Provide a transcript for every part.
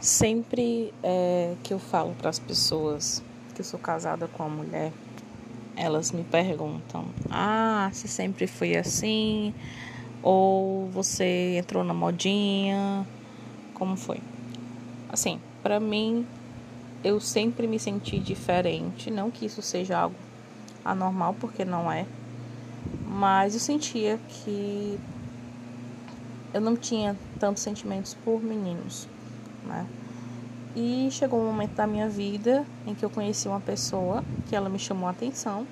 Sempre é, que eu falo para as pessoas que eu sou casada com uma mulher, elas me perguntam: Ah, você sempre foi assim? Ou você entrou na modinha? Como foi? Assim, para mim, eu sempre me senti diferente. Não que isso seja algo anormal, porque não é. Mas eu sentia que eu não tinha tantos sentimentos por meninos, né? E chegou um momento da minha vida em que eu conheci uma pessoa que ela me chamou a atenção,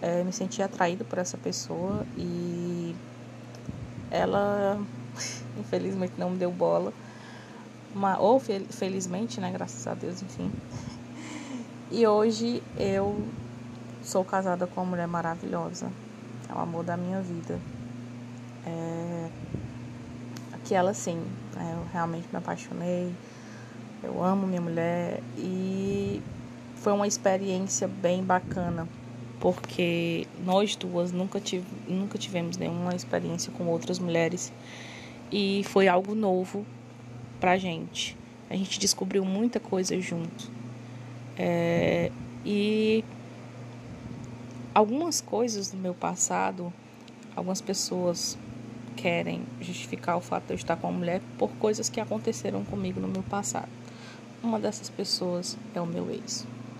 é, me senti atraído por essa pessoa e ela infelizmente não me deu bola, ou felizmente, né, graças a Deus, enfim. E hoje eu sou casada com uma mulher maravilhosa, é o amor da minha vida. Que ela sim, né, eu realmente me apaixonei, eu amo minha mulher e foi uma experiência bem bacana, porque nós duas nunca, tive, nunca tivemos nenhuma experiência com outras mulheres e foi algo novo pra gente. A gente descobriu muita coisa junto. É, e algumas coisas do meu passado, algumas pessoas querem justificar o fato de eu estar com uma mulher por coisas que aconteceram comigo no meu passado. Uma dessas pessoas é o meu ex.